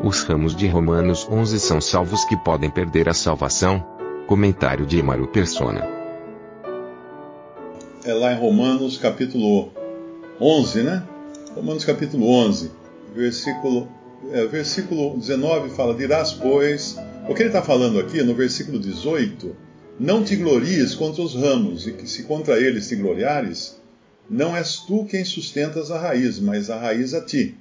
Os ramos de Romanos 11 são salvos que podem perder a salvação? Comentário de Emaro Persona. É lá em Romanos capítulo 11, né? Romanos capítulo 11, versículo, é, versículo 19 fala: Dirás, pois. O que ele está falando aqui no versículo 18: Não te glories contra os ramos, e que se contra eles te gloriares, não és tu quem sustentas a raiz, mas a raiz a ti.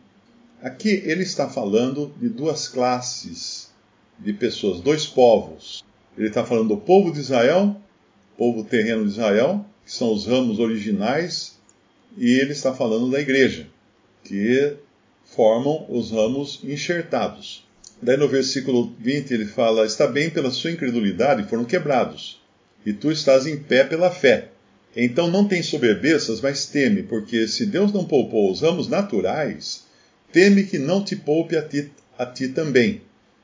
Aqui ele está falando de duas classes de pessoas, dois povos. Ele está falando do povo de Israel, povo terreno de Israel, que são os ramos originais, e ele está falando da igreja, que formam os ramos enxertados. Daí no versículo 20 ele fala: Está bem pela sua incredulidade foram quebrados, e tu estás em pé pela fé. Então não tem soberbeças, mas teme, porque se Deus não poupou os ramos naturais, teme que não te poupe a ti, a ti também.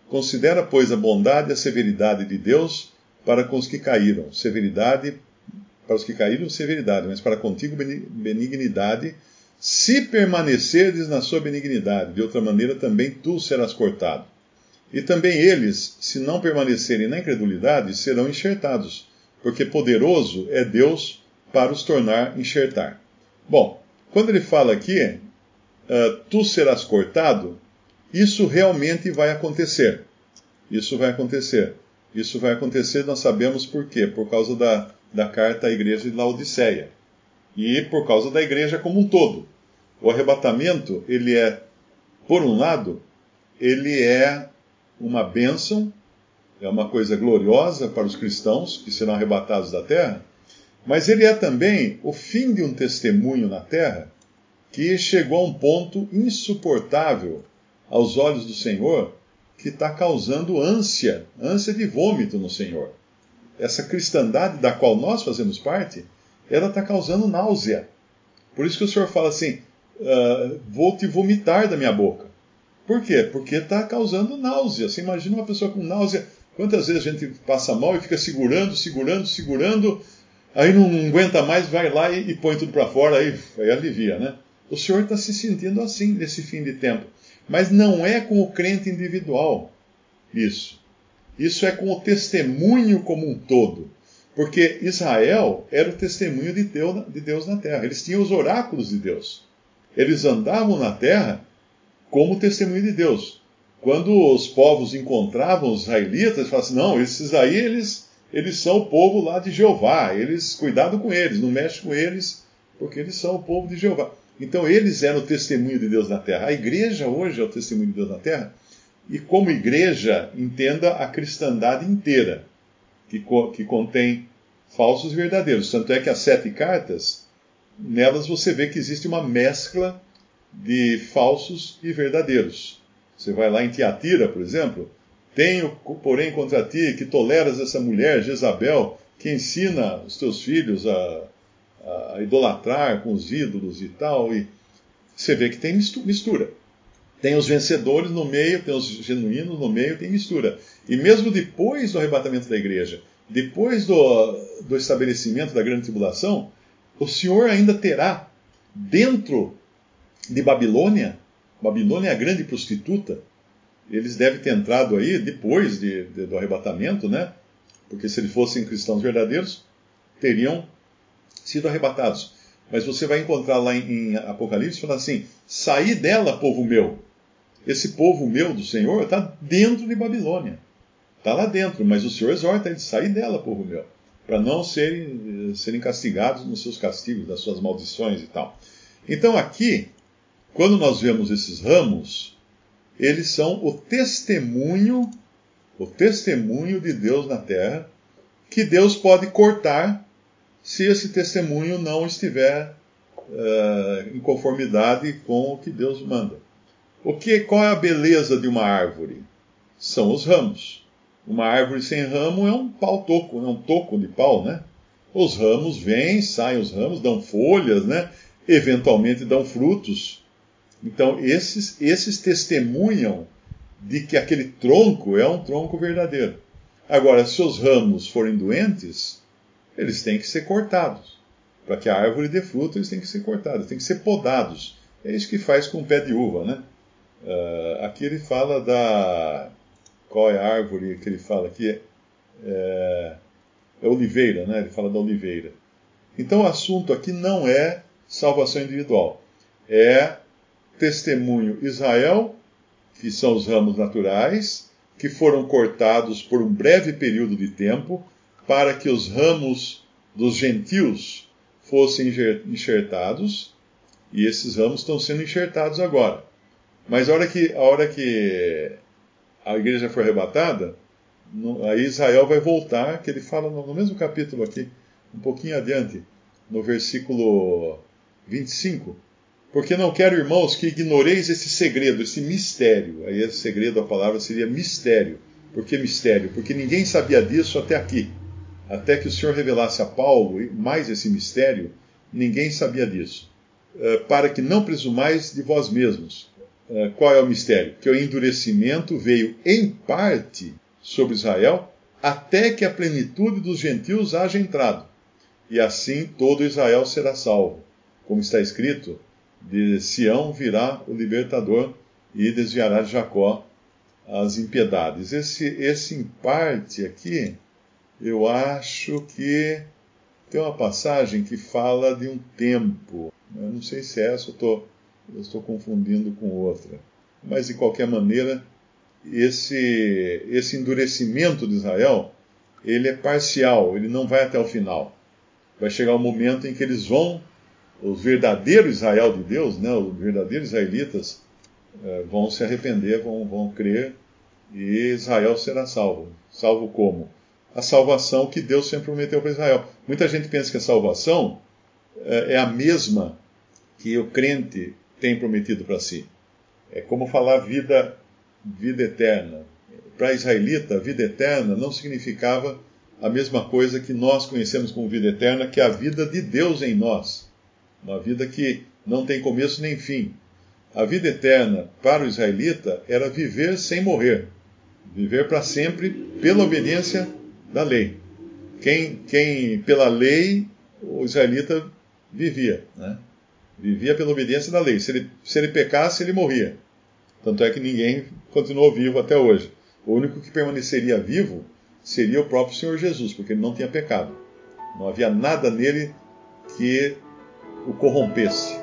Considera, pois, a bondade e a severidade de Deus para com os que caíram. Severidade, para os que caíram, severidade, mas para contigo, benignidade, se permanecerdes na sua benignidade. De outra maneira, também tu serás cortado. E também eles, se não permanecerem na incredulidade, serão enxertados, porque poderoso é Deus para os tornar enxertar. Bom, quando ele fala aqui, uh, tu serás cortado, isso realmente vai acontecer. Isso vai acontecer. Isso vai acontecer, nós sabemos por quê? Por causa da, da carta à igreja de Laodiceia. E por causa da igreja como um todo. O arrebatamento, ele é, por um lado, ele é uma bênção, é uma coisa gloriosa para os cristãos que serão arrebatados da terra, mas ele é também o fim de um testemunho na terra que chegou a um ponto insuportável aos olhos do Senhor, que está causando ânsia, ânsia de vômito no Senhor. Essa cristandade da qual nós fazemos parte, ela está causando náusea. Por isso que o Senhor fala assim: uh, vou te vomitar da minha boca. Por quê? Porque está causando náusea. Você imagina uma pessoa com náusea. Quantas vezes a gente passa mal e fica segurando, segurando, segurando, aí não aguenta mais, vai lá e, e põe tudo para fora, aí, aí alivia, né? O Senhor está se sentindo assim nesse fim de tempo. Mas não é com o crente individual isso. Isso é com o testemunho como um todo. Porque Israel era o testemunho de Deus, de Deus na terra. Eles tinham os oráculos de Deus. Eles andavam na terra como testemunho de Deus. Quando os povos encontravam os israelitas, falavam assim: não, esses aí eles, eles são o povo lá de Jeová. Eles, cuidado com eles, não mexe com eles, porque eles são o povo de Jeová. Então eles eram o testemunho de Deus na terra. A igreja hoje é o testemunho de Deus na terra. E como igreja, entenda a cristandade inteira, que, co que contém falsos e verdadeiros. Tanto é que as sete cartas, nelas você vê que existe uma mescla de falsos e verdadeiros. Você vai lá em Tiatira, por exemplo, tenho, porém, contra ti que toleras essa mulher, Jezabel, que ensina os teus filhos a, a idolatrar com os ídolos e tal, e você vê que tem mistura. Tem os vencedores no meio, tem os genuínos no meio, tem mistura. E mesmo depois do arrebatamento da igreja, depois do, do estabelecimento da grande tribulação, o Senhor ainda terá dentro de Babilônia, Babilônia é a grande prostituta, eles devem ter entrado aí depois de, de, do arrebatamento, né? Porque se eles fossem cristãos verdadeiros, teriam sido arrebatados. Mas você vai encontrar lá em, Apocalipse falando assim: saí dela, povo meu. Esse povo meu do Senhor está dentro de Babilônia. Está lá dentro, mas o Senhor exorta eles: sair dela, povo meu. Para não serem, serem castigados nos seus castigos, das suas maldições e tal. Então aqui, quando nós vemos esses ramos, eles são o testemunho, o testemunho de Deus na terra, que Deus pode cortar se esse testemunho não estiver uh, em conformidade com o que Deus manda. O que, qual é a beleza de uma árvore? São os ramos. Uma árvore sem ramo é um pau toco, é um toco de pau, né? Os ramos vêm, saem os ramos, dão folhas, né? Eventualmente dão frutos. Então, esses, esses testemunham de que aquele tronco é um tronco verdadeiro. Agora, se os ramos forem doentes, eles têm que ser cortados. Para que a árvore dê fruto, eles têm que ser cortados, têm que ser podados. É isso que faz com o pé de uva, né? Uh, aqui ele fala da. Qual é a árvore que ele fala aqui? É, é oliveira, né? Ele fala da oliveira. Então o assunto aqui não é salvação individual. É testemunho Israel, que são os ramos naturais, que foram cortados por um breve período de tempo, para que os ramos dos gentios fossem enxertados, e esses ramos estão sendo enxertados agora. Mas a hora que a, hora que a igreja for arrebatada, aí Israel vai voltar, que ele fala no mesmo capítulo aqui, um pouquinho adiante, no versículo 25. Porque não quero, irmãos, que ignoreis esse segredo, esse mistério. Aí esse segredo, a palavra seria mistério. Por que mistério? Porque ninguém sabia disso até aqui. Até que o Senhor revelasse a Paulo mais esse mistério, ninguém sabia disso. Eh, para que não presumais de vós mesmos. Eh, qual é o mistério? Que o endurecimento veio em parte sobre Israel, até que a plenitude dos gentios haja entrado. E assim todo Israel será salvo. Como está escrito, de Sião virá o libertador e desviará de Jacó as impiedades. Esse, esse em parte aqui, eu acho que tem uma passagem que fala de um tempo. Eu não sei se é essa, eu, eu estou confundindo com outra. Mas, de qualquer maneira, esse, esse endurecimento de Israel, ele é parcial, ele não vai até o final. Vai chegar o um momento em que eles vão o verdadeiro Israel de Deus, né, os verdadeiros israelitas, é, vão se arrepender, vão, vão crer, e Israel será salvo. Salvo como? A salvação que Deus sempre prometeu para Israel. Muita gente pensa que a salvação é, é a mesma que o crente tem prometido para si. É como falar vida, vida eterna. Para israelita, vida eterna não significava a mesma coisa que nós conhecemos como vida eterna, que é a vida de Deus em nós uma vida que não tem começo nem fim. A vida eterna para o israelita era viver sem morrer, viver para sempre pela obediência da lei. Quem, quem pela lei o israelita vivia, né? vivia pela obediência da lei. Se ele, se ele pecasse, ele morria. Tanto é que ninguém continuou vivo até hoje. O único que permaneceria vivo seria o próprio Senhor Jesus, porque ele não tinha pecado. Não havia nada nele que o corrompesse.